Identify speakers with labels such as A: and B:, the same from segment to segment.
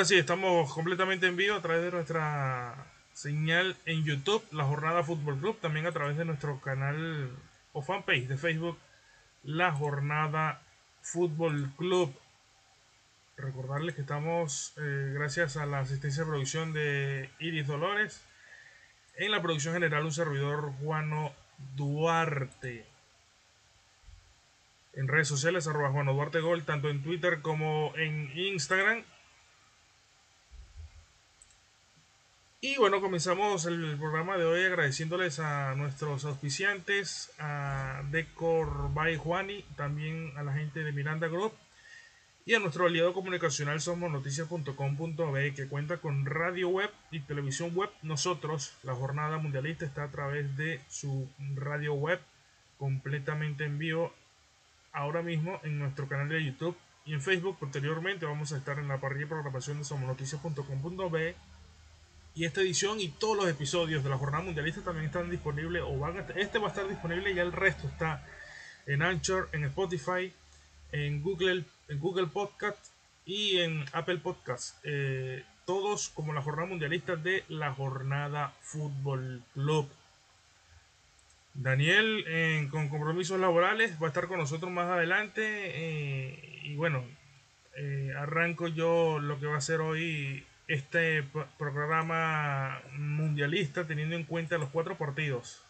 A: Ahora sí, estamos completamente en vivo a través de nuestra señal en YouTube, La Jornada Fútbol Club, también a través de nuestro canal o fanpage de Facebook, La Jornada Fútbol Club. Recordarles que estamos, eh, gracias a la asistencia de producción de Iris Dolores, en la producción general un servidor Juano Duarte. En redes sociales, arroba Juano Duarte Gol, tanto en Twitter como en Instagram. Y bueno, comenzamos el programa de hoy agradeciéndoles a nuestros auspiciantes, a Decor by Juani, también a la gente de Miranda Group y a nuestro aliado comunicacional somos noticias.com.be que cuenta con radio web y televisión web. Nosotros, la jornada mundialista está a través de su radio web completamente en vivo ahora mismo en nuestro canal de YouTube y en Facebook. Posteriormente vamos a estar en la parrilla de programación de somosnoticias.com.be y esta edición y todos los episodios de la jornada mundialista también están disponibles o van a, este va a estar disponible y el resto está en Anchor, en Spotify, en Google, en Google Podcast y en Apple Podcast. Eh, todos como la jornada mundialista de la jornada Fútbol Club. Daniel con compromisos laborales va a estar con nosotros más adelante eh, y bueno, eh, arranco yo lo que va a ser hoy este programa mundialista teniendo en cuenta los cuatro partidos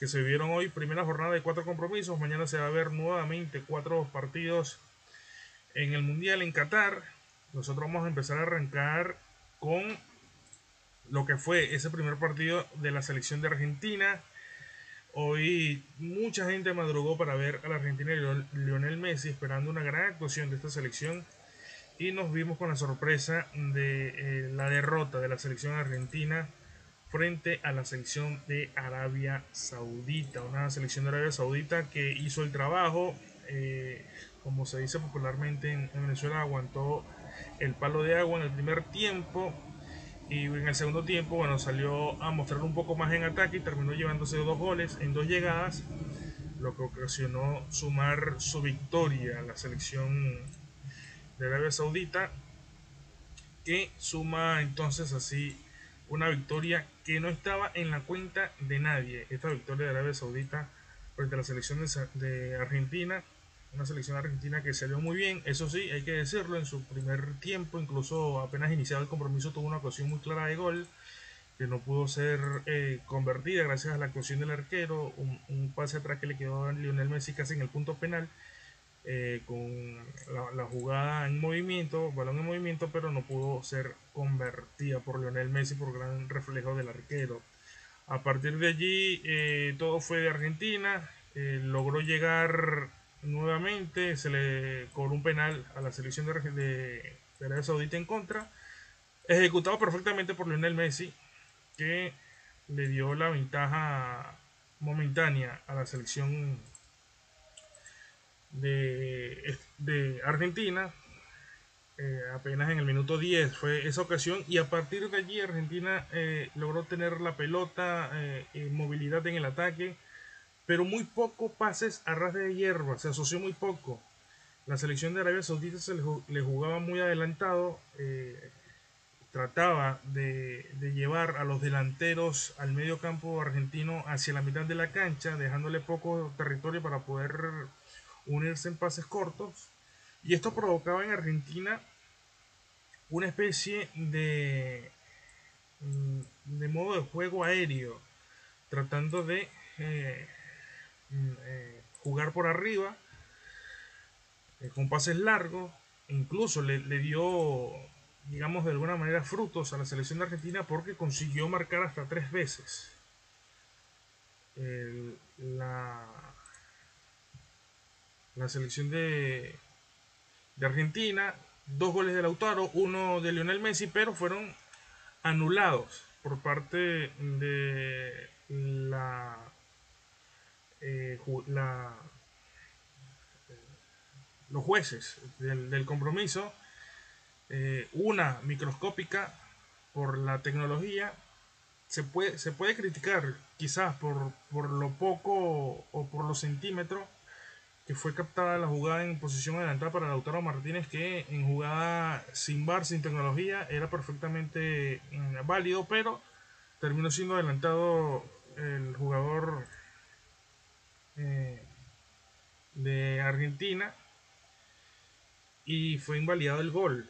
A: que se vivieron hoy. Primera jornada de cuatro compromisos. Mañana se va a ver nuevamente cuatro partidos en el Mundial en Qatar. Nosotros vamos a empezar a arrancar con lo que fue ese primer partido de la selección de Argentina. Hoy mucha gente madrugó para ver a la Argentina y Lionel Messi esperando una gran actuación de esta selección y nos vimos con la sorpresa de eh, la derrota de la selección argentina frente a la selección de Arabia Saudita, una selección de Arabia Saudita que hizo el trabajo, eh, como se dice popularmente en, Venezuela, aguantó el palo de agua en el primer tiempo. Y en el segundo tiempo, bueno, salió a mostrar un poco más en ataque y terminó llevándose dos goles en dos llegadas, lo que ocasionó sumar su victoria a la selección de Arabia Saudita, que suma entonces así una victoria que no estaba en la cuenta de nadie. Esta victoria de Arabia Saudita frente a la selección de, Argentina, una selección argentina que salió muy bien, eso sí, hay que decirlo, en su primer tiempo, incluso apenas iniciado el compromiso, tuvo una ocasión muy clara de gol que no pudo ser eh, convertida gracias a la actuación del arquero, un, un, pase atrás que le quedó a Lionel Messi casi en el punto penal eh, con la, jugada en movimiento, balón en movimiento, pero no pudo ser convertida por Lionel Messi por gran reflejo del arquero. A partir de allí eh, todo fue de Argentina, eh, logró llegar nuevamente, se le cobró un penal a la selección de, de, Arabia Saudita en contra, ejecutado perfectamente por Lionel Messi, que le dio la ventaja momentánea a la selección de, Argentina. Eh, apenas en el minuto 10 fue esa ocasión y a partir de allí Argentina eh, logró tener la pelota, eh, movilidad en el ataque, pero muy poco pases a ras de hierba, se asoció muy poco. La selección de Arabia Saudita se le, jugaba muy adelantado, trataba de, de, llevar a los delanteros al medio campo argentino hacia la mitad de la cancha, dejándole poco territorio para poder unirse en pases cortos y esto provocaba en Argentina una especie de, mm, de modo de juego aéreo, tratando de eh, mm, eh, jugar por arriba eh, con pases largos, incluso le, dio, digamos, de alguna manera frutos a la selección de Argentina porque consiguió marcar hasta tres veces. la, la selección de, de Argentina, dos goles de Lautaro, uno de Lionel Messi, pero fueron anulados por parte de la, eh, los jueces del, compromiso, eh, una microscópica por la tecnología, se puede, se puede criticar quizás por, por lo poco o por los centímetros que fue captada la jugada en posición adelantada para Lautaro Martínez, que en jugada sin bar, sin tecnología, era perfectamente mm, válido, pero terminó siendo adelantado el jugador eh, de Argentina y fue invalidado el gol.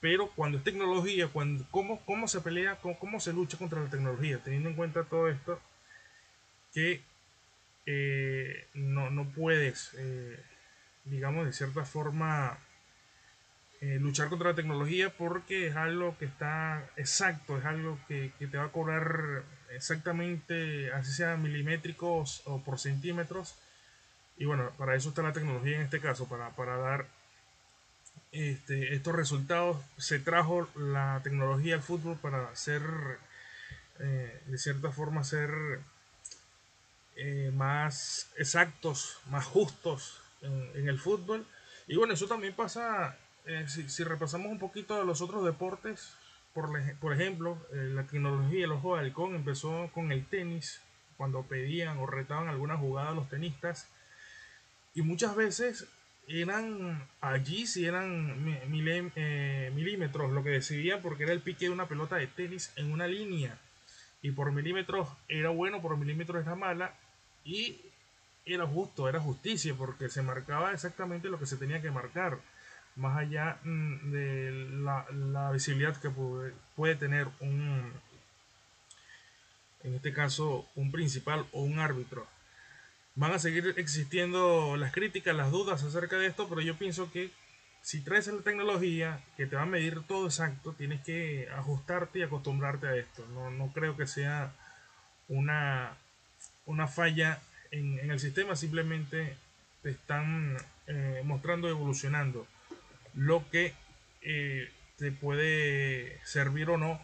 A: Pero cuando es tecnología, cuando, ¿cómo, cómo se pelea, cómo, cómo se lucha contra la tecnología? Teniendo en cuenta todo esto, que eh, no, no, puedes, eh, digamos, de cierta forma, eh, luchar contra la tecnología porque es algo que está exacto, es algo que, que, te va a cobrar exactamente, así sea milimétricos o por centímetros. Y bueno, para eso está la tecnología en este caso, para, para dar este, estos resultados. Se trajo la tecnología al fútbol para ser, de cierta forma, ser eh, más exactos, más justos en, el fútbol. Y bueno, eso también pasa, eh, si, repasamos un poquito de los otros deportes, por, por ejemplo, eh, la tecnología, el ojo de halcón empezó con el tenis, cuando pedían o retaban alguna jugada a los tenistas. Y muchas veces eran allí si eran milímetros lo que decidían porque era el pique de una pelota de tenis en una línea y por milímetros era bueno, por milímetros era mala y era justo, era justicia, porque se marcaba exactamente lo que se tenía que marcar, más allá mm, de la, visibilidad que puede, tener un, en este caso, un principal o un árbitro. Van a seguir existiendo las críticas, las dudas acerca de esto, pero yo pienso que si traes la tecnología que te va a medir todo exacto, tienes que ajustarte y acostumbrarte a esto. No, no creo que sea una, una falla en, el sistema, simplemente te están eh, mostrando evolucionando lo que eh, te puede servir o no,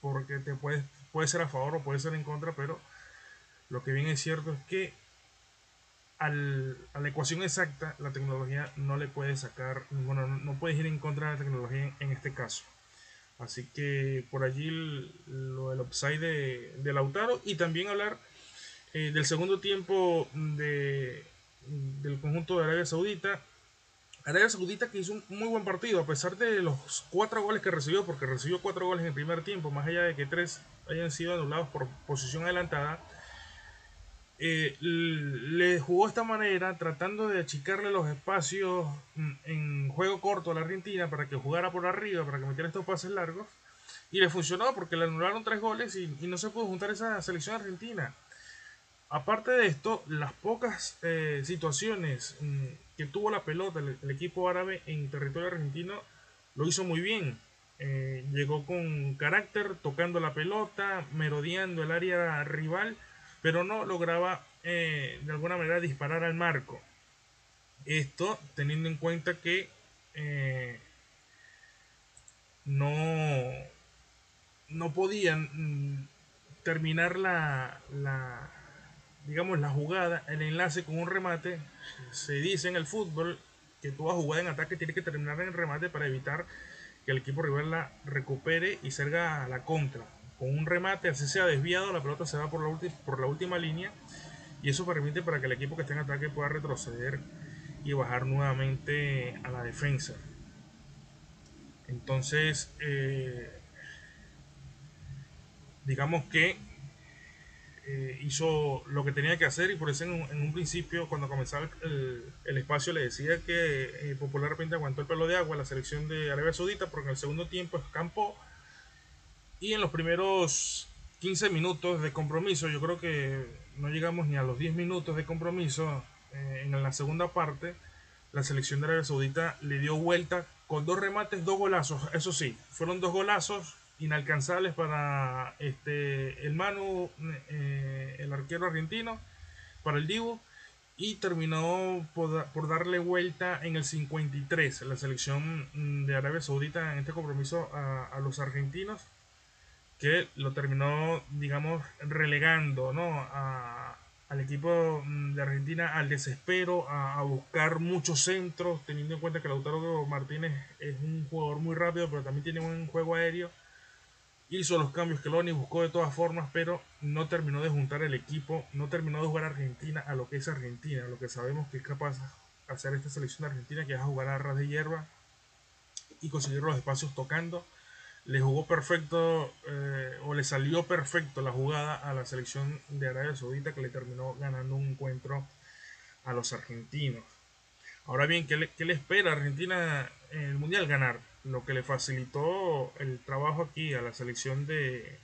A: porque te puede, puede ser a favor o puede ser en contra, pero lo que bien es cierto es que al, a la ecuación exacta la tecnología no le puede sacar, bueno, no puedes ir en contra de la tecnología en, este caso. Así que por allí lo del upside de, de Lautaro y también hablar eh, del segundo tiempo de, del conjunto de Arabia Saudita. Arabia Saudita que hizo un muy buen partido, a pesar de los cuatro goles que recibió, porque recibió cuatro goles en el primer tiempo, más allá de que tres hayan sido anulados por posición adelantada. Eh, le jugó esta manera, tratando de achicarle los espacios mm, en juego corto a la Argentina para que jugara por arriba, para que metiera estos pases largos. Y le funcionó porque le anularon tres goles y no se pudo juntar esa selección argentina. Aparte de esto, las pocas eh, situaciones mm, que tuvo la pelota el, equipo árabe en territorio argentino lo hizo muy bien. Eh, llegó con carácter, tocando la pelota, merodeando el área rival, pero no lograba eh, de alguna manera disparar al marco. Esto teniendo en cuenta que no, no podían mm, terminar la, la digamos, la jugada, el enlace con un remate, se dice en el fútbol que toda jugada en ataque tiene que terminar en remate para evitar que el equipo rival la recupere y salga a la contra. Con un remate, así sea desviado, la pelota se va por la, por la última línea y eso permite para que el equipo que esté en ataque pueda retroceder y bajar nuevamente a la defensa. Entonces, eh, digamos que eh, hizo lo que tenía que hacer y por eso en un, principio cuando comenzaba el, espacio le decía que eh, popularmente aguantó el pelo de agua la selección de Arabia Saudita porque en el segundo tiempo escampó. Y en los primeros 15 minutos de compromiso yo creo que no llegamos ni a los 10 minutos de compromiso eh, en la segunda parte la selección de Arabia Saudita le dio vuelta con dos remates, dos golazos, eso sí, fueron dos golazos inalcanzables para este, el Manu, eh, el arquero argentino, para el Divo, y terminó por, darle vuelta en el 53 la selección de Arabia Saudita en este compromiso a, los argentinos, que lo terminó, digamos, relegando ¿no? al equipo de Argentina al desespero, a, a, buscar muchos centros, teniendo en cuenta que Lautaro Martínez es un jugador muy rápido, pero también tiene un juego aéreo hizo los cambios que Loni buscó de todas formas, pero no terminó de juntar el equipo, no terminó de jugar a Argentina a lo que es Argentina, a lo que sabemos que es capaz de hacer esta selección de Argentina, que es a jugar a ras de hierba y conseguir los espacios tocando. Le jugó perfecto eh, o le salió perfecto la jugada a la selección de Arabia Saudita que le terminó ganando un encuentro a los argentinos. Ahora bien, ¿qué le, espera Argentina en el Mundial? Ganar lo que le facilitó el trabajo aquí a la selección de,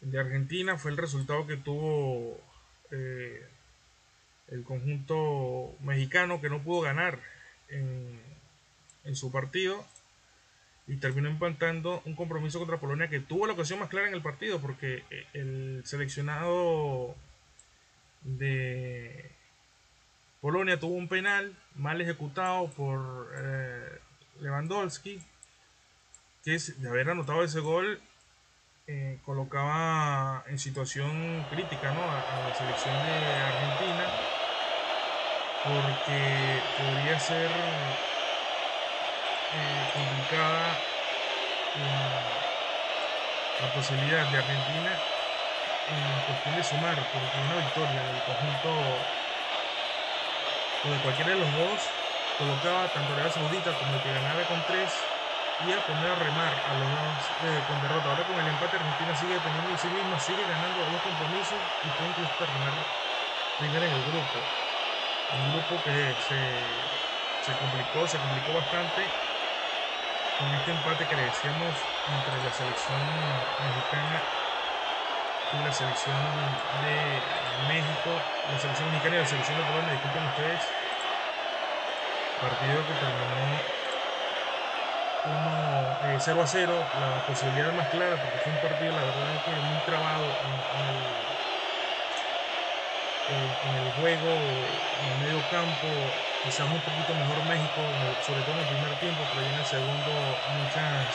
A: de Argentina fue el resultado que tuvo eh, el conjunto mexicano que no pudo ganar en, en, su partido y terminó empatando un compromiso contra Polonia que tuvo la ocasión más clara en el partido porque el seleccionado de Polonia tuvo un penal mal ejecutado por eh, Lewandowski, que de haber anotado ese gol eh, colocaba en situación crítica a, la selección de Argentina, porque podría ser eh, complicada la, la posibilidad de Argentina en cuestión de sumar, porque una victoria del conjunto o de cualquiera de los dos colocaba tanto Arabia Saudita como el que ganara con tres y a poner a remar a los dos eh, con derrota. Ahora con el empate Argentina sigue dependiendo de sí misma, sigue ganando dos compromisos y puede incluso terminar primero en el grupo. Un grupo que se, se complicó, se complicó bastante con este empate que le decíamos entre la selección mexicana la selección de México, la selección mexicana y la selección de Polonia, disculpen ustedes, partido que terminó 1, 0 eh, a 0, la posibilidad más clara, porque fue un partido, la verdad, que muy trabado en, el, juego, en el medio campo, quizás un poquito mejor México, sobre todo en el primer tiempo, pero en el segundo muchas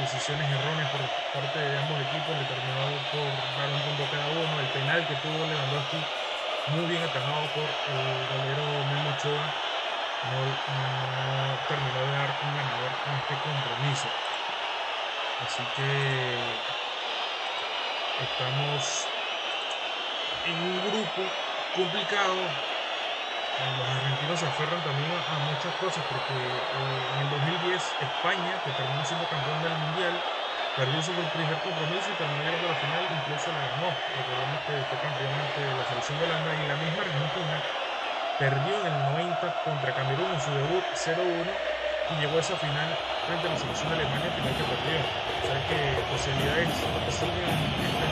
A: decisiones erróneas por parte de ambos equipos, le terminó por dar un punto cada uno. El penal que tuvo Lewandowski, muy bien atajado por el golero Memo Ochoa, no, terminó de dar un ganador en este compromiso. Así que estamos en un grupo complicado los argentinos se aferran también a, muchas cosas porque eh, en el 2010 España, que terminó siendo campeón del mundial, perdió su primer compromiso y terminó llegando a la final, incluso la ganó. Recordemos que fue campeón ante la selección de Holanda y la misma Argentina perdió en el 90 contra Camerún en su debut 0-1 y llegó a esa final frente a la selección de Alemania, final que perdió. O sea que posibilidades siguen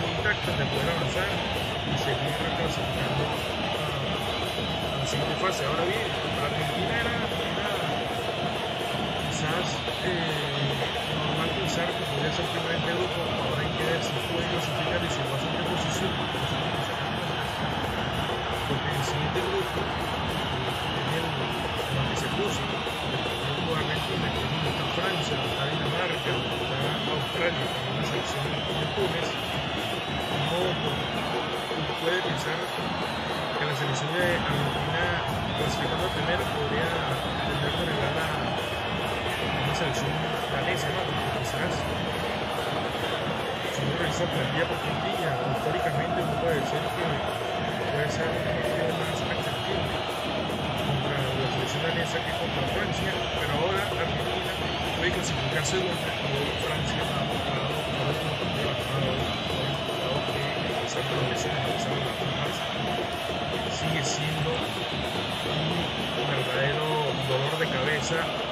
A: intactas de poder avanzar y seguir clasificando fase. Ahora bien, para Argentina era, quizás eh, normal pensar que podría ser primeramente grupo, ahora hay que ver si puede clasificar y si va a ser de posición. Porque el siguiente grupo, es el, que se puso, el de Argentina, que es donde está Francia, donde está Dinamarca, donde está Australia, con una selección de Túnez, no puede pensar la selección de Argentina clasificando primero podría tener que regalar a una selección danesa, ¿no? Quizás si uno revisa plantilla por plantilla, históricamente uno puede decir que puede ser un partido más atractivo contra la selección danesa que contra Francia, pero ahora Argentina puede clasificar segunda y Francia ha mostrado último partido que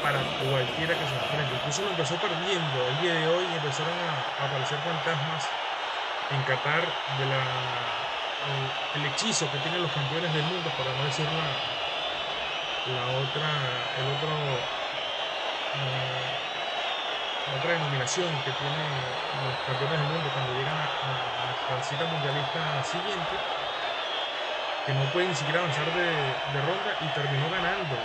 A: para cualquiera que se enfrente. Incluso lo empezó perdiendo el día de hoy empezaron a, aparecer fantasmas en Qatar de la, el, hechizo que tienen los campeones del mundo, para no decir la, la otra, el otro, eh, la otra denominación que tienen los campeones del mundo cuando llegan a, la cita mundialista siguiente que no puede ni siquiera avanzar de, ronda y terminó ganando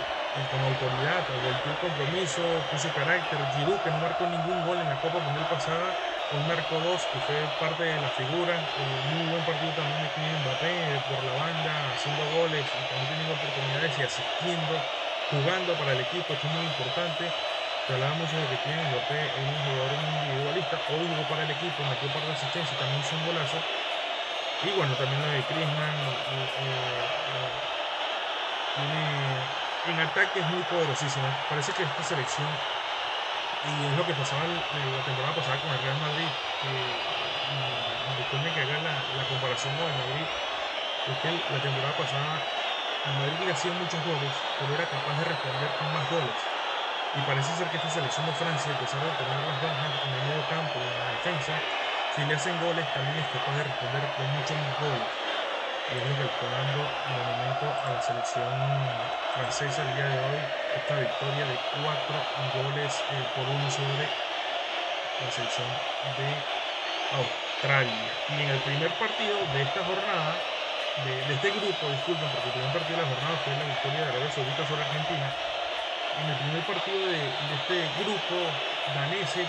A: con autoridad, volvió el compromiso, puso carácter. Giroud, que no marcó ningún gol en la Copa Mundial pasada, hoy marcó dos, que fue parte de la figura. Eh, muy buen partido también aquí en Mbappé eh, por la banda, haciendo goles y también teniendo oportunidades y asistiendo, jugando para el equipo, esto es muy importante. se hablaba mucho de que Kylian Mbappé es un jugador individualista, hoy jugó para el equipo, metió par de asistencia, también hizo un golazo. Y bueno, también lo de Griezmann eh, eh, tiene en ataque es muy poderosísimo. Parece que esta selección, y es lo que pasaba la temporada pasada con el Real Madrid, después de que haga la, la, comparación con el Madrid, es que la temporada pasada el Madrid le hacía muchos goles, pero era capaz de responder con más goles. Y parece ser que esta selección de Francia, a pesar de tener las bajas en el medio campo y en la defensa, si le hacen goles también es capaz de responder con muchos más goles y es lo momento a la selección francesa el día de hoy esta victoria de cuatro goles eh, por uno sobre la selección de Australia. Y en el primer partido de esta jornada, de, este grupo, disculpen, porque el primer partido de la jornada fue la victoria de Arabia Saudita sobre Argentina. En el primer partido de, este grupo, daneses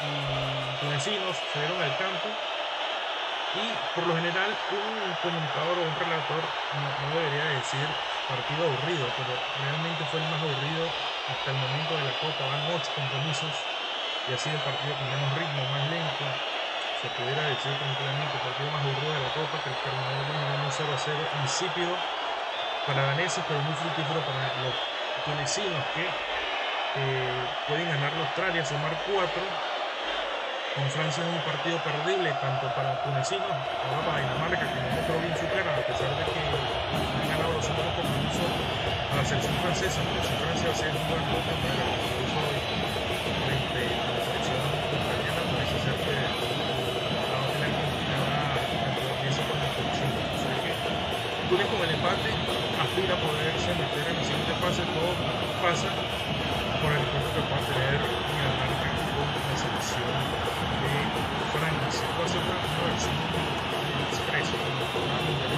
A: y tunecinos se dieron al campo y por lo general un comunicador o un relator no, debería decir partido aburrido, pero realmente fue el más aburrido hasta el momento de la Copa. Van ocho compromisos y ha sido el partido con menos ritmo, más lento. Se pudiera decir tranquilamente el partido más aburrido de la Copa que el terminó 0 a 0, insípido para daneses, pero muy fructífero para los tunecinos que eh, pueden ganar la Australia, sumar cuatro con Francia es un partido perdible tanto para tunecinos como para Dinamarca, que no mostró bien su cara, a pesar de que han ganado los últimos compromisos a la selección francesa, pero si Francia hace un buen juego para el compromiso frente a la selección ucraniana, parece ser que la va a tener Argentina empieza con la selección. O sea que Túnez con el empate aspira a poderse meter en la siguiente fase, todo pasa por el encuentro que va a tener Dinamarca ser una versión express,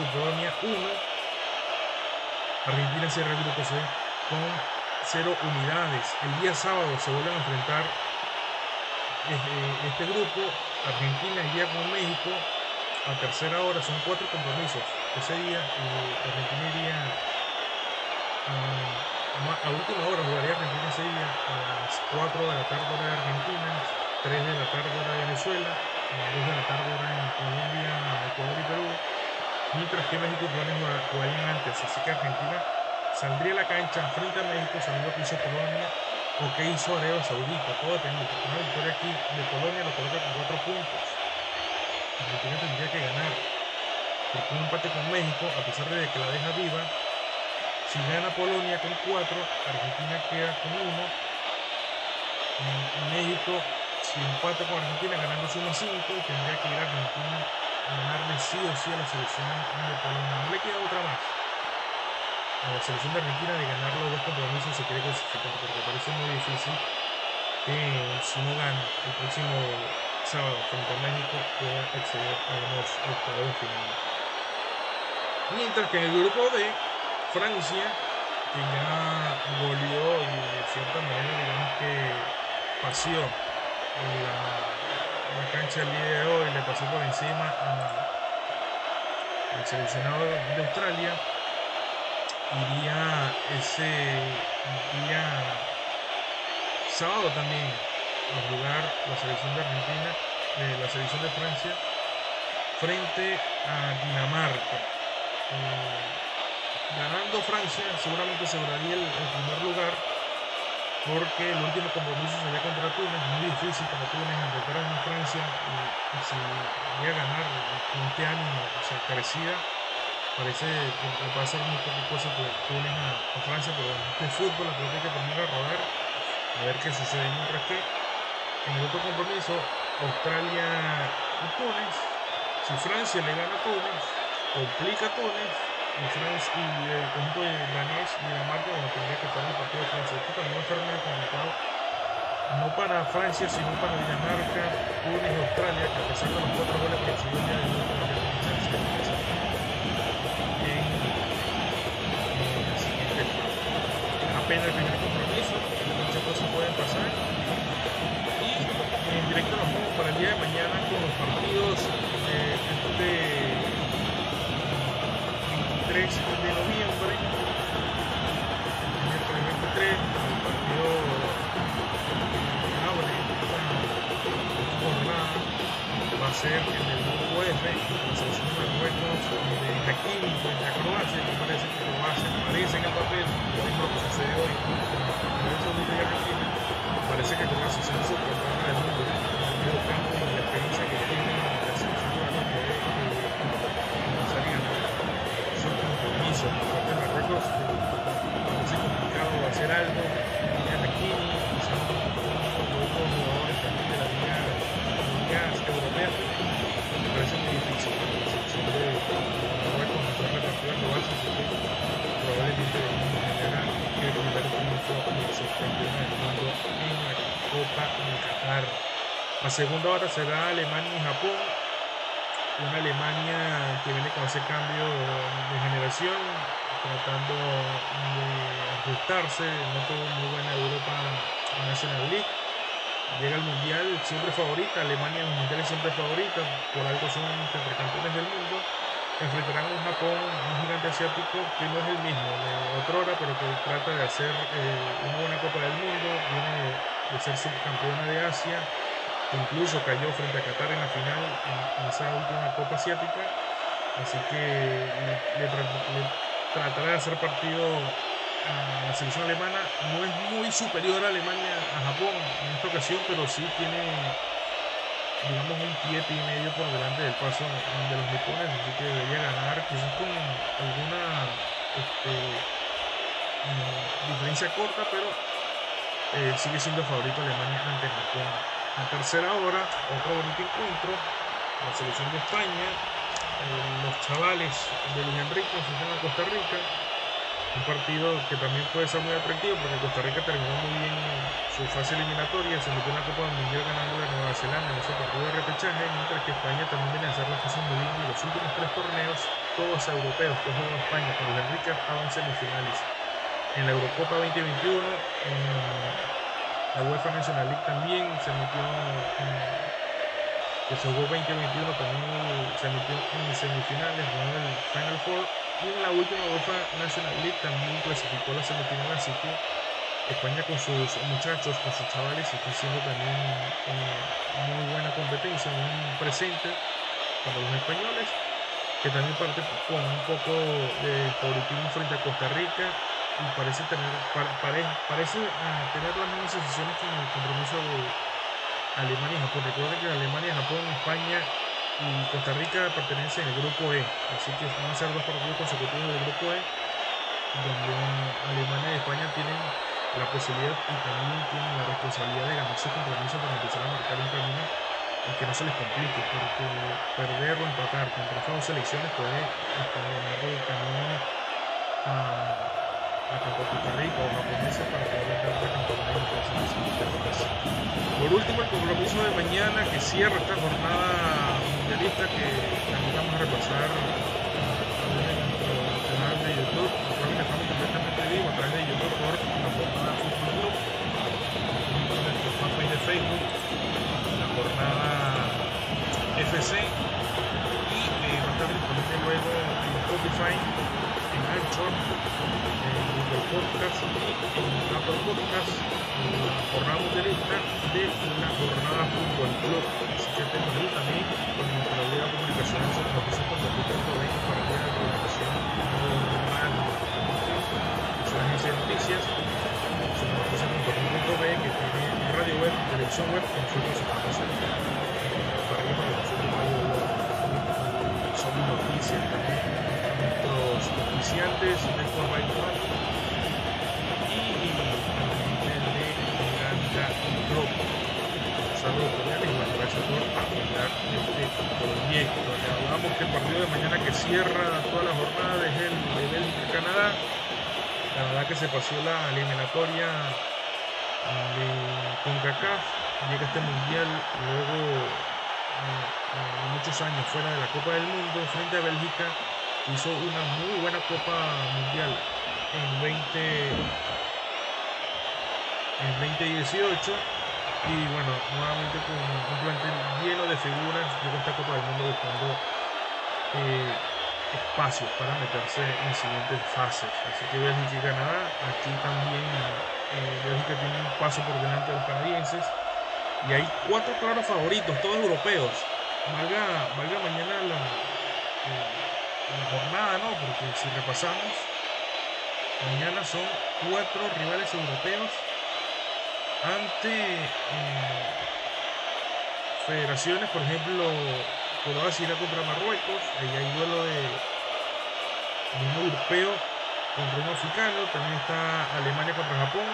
A: Y Polonia 1, Argentina cierra el grupo C con 0 unidades. El día sábado se vuelven a enfrentar este grupo, Argentina iría con México a tercera hora, son cuatro compromisos. Ese día eh, Argentina iría a, última hora, jugaría Argentina ese día a las 4 de la tarde hora de Argentina, 3 de la tarde hora de Venezuela, a las 2 de la tarde hora en Colombia, Ecuador y Perú, mientras que México Polonia antes, así que Argentina saldría a la cancha frente a México, sabiendo que hizo Polonia o qué hizo Arabia Saudita, todo depende, una victoria aquí de Polonia lo coloca con 4 puntos. Argentina tendría que ganar, porque un empate con México, a pesar de que la deja viva, si gana Polonia con 4, Argentina queda con 1. México, si empata con Argentina, ganándose 1 5, tendría que ir a Argentina a sí a la selección de Polonia. No le queda otra más a la selección de Argentina de ganar los dos compromisos se quiere clasificar, porque parece muy difícil que si no gana el próximo sábado frente a México pueda acceder a los octavos de final. Mientras que en el grupo de Francia, que ya goleó y de cierta manera digamos que paseó la, la cancha el día de hoy, le pasó por encima al seleccionado de Australia iría ese día sábado también a jugar la selección de Argentina, eh, la selección de Francia, frente a Dinamarca. Eh, ganando Francia seguramente aseguraría el, el, primer lugar porque el último compromiso sería contra Túnez, muy difícil para Túnez enfrentar a Francia y, y si a ganar con este ánimo, o sea, carecía parece que va a ser muy poca cosa que Túnez a, Francia, pero este fútbol, la pelota que poner a rodar A ver qué sucede. Mientras que en el otro compromiso, Australia y Túnez, si Francia le gana a Túnez, complica Túnez, y, y el conjunto de danés y Dinamarca bueno, tendría que estar el partido de Francia. Esto también va a no para Francia, sino para Dinamarca, Túnez y Australia, que a pesar de los cuatro goles que recibió el día de hoy, de pasar en, en la siguiente fase. Apenas el primer compromiso, muchas cosas pueden pasar. Y en directo nos vamos para el día de mañana con los partidos de este 23 de noviembre. Miércoles 23, el partido que abre esta jornada va a ser en el grupo F, la selección de Marruecos de Hakimi frente a Croacia. Me parece que Croacia aparece en el papel, lo mismo que sucede hoy. Parece que Croacia se hizo campeona del mundo segunda hora será Alemania y Japón. Una Alemania que viene con ese cambio de generación, tratando de ajustarse. No tuvo muy buena Europa National League. Llega al Mundial siempre favorita. Alemania en los mundiales siempre favorita. Por algo son campeones del mundo enfrentarán un Japón, un gigante asiático que no es el mismo de otrora, pero que trata de hacer eh, una buena Copa del Mundo, viene de ser subcampeona de Asia, incluso cayó frente a Qatar en la final en, esa última Copa Asiática, así que le, tratará de hacer partido a la selección alemana, no es muy superior a Alemania a Japón en esta ocasión, pero sí tiene digamos un pie y medio por delante del paso de los nipones, así que debería ganar quizás con alguna este, diferencia corta, pero eh, sigue siendo favorito Alemania ante Japón. A tercera hora, otro bonito encuentro, la selección de España, eh, los chavales de Luis Enrique enfrentan a Costa Rica, un partido que también puede ser muy atractivo porque Costa Rica terminó muy bien su fase eliminatoria, se metió en la Copa del Mundial ganando a Nueva Zelanda en ese partido de repechaje, mientras que España también viene a hacer las cosas muy bien y los últimos tres torneos, todos europeos que jugó España con los Enrique estaban semifinales. En la Eurocopa 2021, en la UEFA National League también se metió en, que se jugó 2021 también se metió en semifinales, ganó el Final Four. Y en la última UEFA National League también clasificó la semifinal, así que España con sus muchachos, con sus chavales, está haciendo también eh, muy buena competencia, muy presente para los españoles, que también parte con un poco de favoritismo frente a Costa Rica y parece tener, pare, parece uh, tener las mismas sensaciones en el compromiso de Alemania y Japón. Recuerden que Alemania, Japón, España y Costa Rica pertenece al grupo E, así que van a ser dos partidos consecutivos del grupo E, donde Alemania y España tienen la posibilidad y también tienen la responsabilidad de ganarse compromiso para empezar a marcar un camino y que no se les complique, porque perder o empatar contra estas dos selecciones puede hasta ganar el camino a, Por último, el compromiso de mañana que cierra esta jornada mundialista que también vamos a repasar en nuestro canal de YouTube. Recuerden que estamos completamente vivo a través de YouTube por la jornada Fútbol Club, nuestro fanpage de Facebook, la jornada FC y eh, va a estar disponible luego en Spotify, Anchor, en Google Podcast en Apple Podcast de la jornada Club. También con con para que la comunicación normal de noticias noticias.com.b que tiene radio web, televisión web, y información para que para nosotros son noticias también oficiantes de Fortnite y a nivel de Club. Saludos cordiales y gracias por apoyar este proyecto. Le hablamos que el partido de mañana que cierra toda la jornada es el de Bélgica-Canadá. Canadá que se pasó la eliminatoria de CONCACAF, llega este mundial luego eh, eh, muchos años fuera de la Copa del Mundo frente a Bélgica hizo una muy buena Copa Mundial en 20 en 2018 y bueno, nuevamente con un plantel lleno de figuras llegó esta Copa del Mundo buscando eh, espacios para meterse en siguientes fases. Así que Bélgica y Canadá, aquí también eh, Bélgica tiene un paso por delante de los canadienses y hay cuatro claros favoritos, todos europeos. Valga, mañana la, eh, la jornada, ¿no? Porque si repasamos, mañana son cuatro rivales europeos ante eh, federaciones, por ejemplo, Croacia irá contra Marruecos, ahí hay duelo de un europeo contra un africano, también está Alemania contra Japón,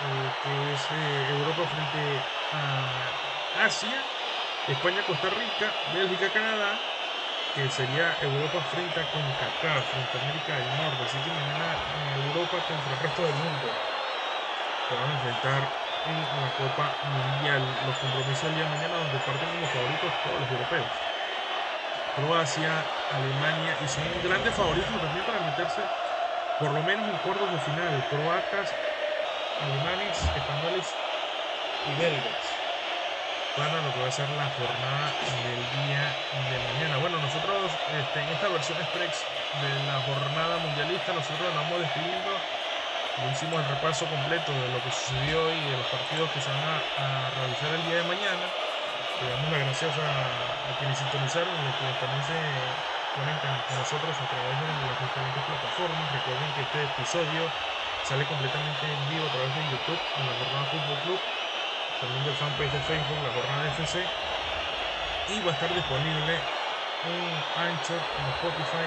A: eh, que es eh, Europa frente a Asia, España, Costa Rica, Bélgica, Canadá, que sería Europa frente a CONCACAF, frente a América del Norte, así que mañana Europa contra el resto del mundo que van a enfrentar en la Copa Mundial. Los compromisos del día de mañana donde parten como favoritos todos los europeos. Croacia, Alemania y son grandes favoritos también para meterse por lo menos en cuartos de final. Croatas, alemanes, españoles y belgas para lo que va a ser la jornada del día de mañana. Bueno, nosotros este, en esta versión express de la jornada mundialista, nosotros nos vamos despidiendo hicimos el repaso completo de lo que sucedió y de los partidos que se van a, realizar el día de mañana. Le damos las gracias a, quienes sintonizaron y a quienes también se conectan con nosotros a través de las diferentes plataformas. Recuerden que este episodio sale completamente en vivo a través de YouTube en la Jornada Fútbol Club, también del fanpage de Facebook, la Jornada FC, y va a estar disponible en Anchor, en Spotify,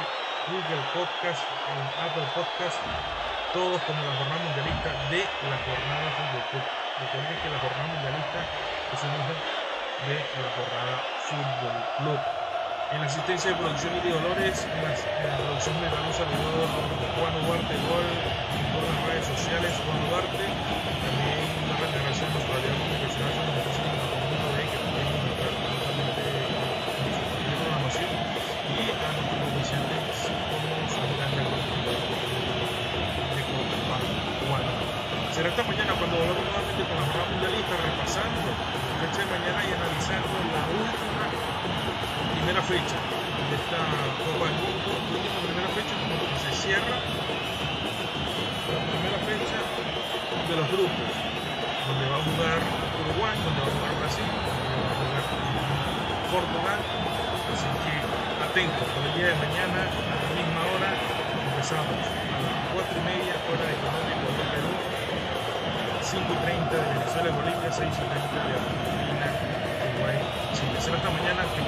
A: Google Podcast, en Apple Podcast todos como la jornada mundialista de la jornada Fútbol Club. Recuerden que la jornada mundialista es un hijo de la jornada Fútbol Club. En la asistencia de producción y de Dolores, en la, producción me da un saludo Juan Duarte Gol, en las redes sociales, Juan Duarte. Será esta mañana cuando volvamos nuevamente con la jornada mundialista, repasando la fecha de mañana y analizando la última primera fecha de esta Copa del Mundo, la última primera fecha como que se cierra la primera fecha de los grupos, donde va a jugar Uruguay, donde va a jugar Brasil, donde va a jugar Portugal, así que atentos, por el día de mañana a la misma hora empezamos. A las 4 y media hora de Colombia de Perú 5.30 de Venezuela, Bolivia, 6.30 de Argentina, Uruguay, Chile. Será esta mañana que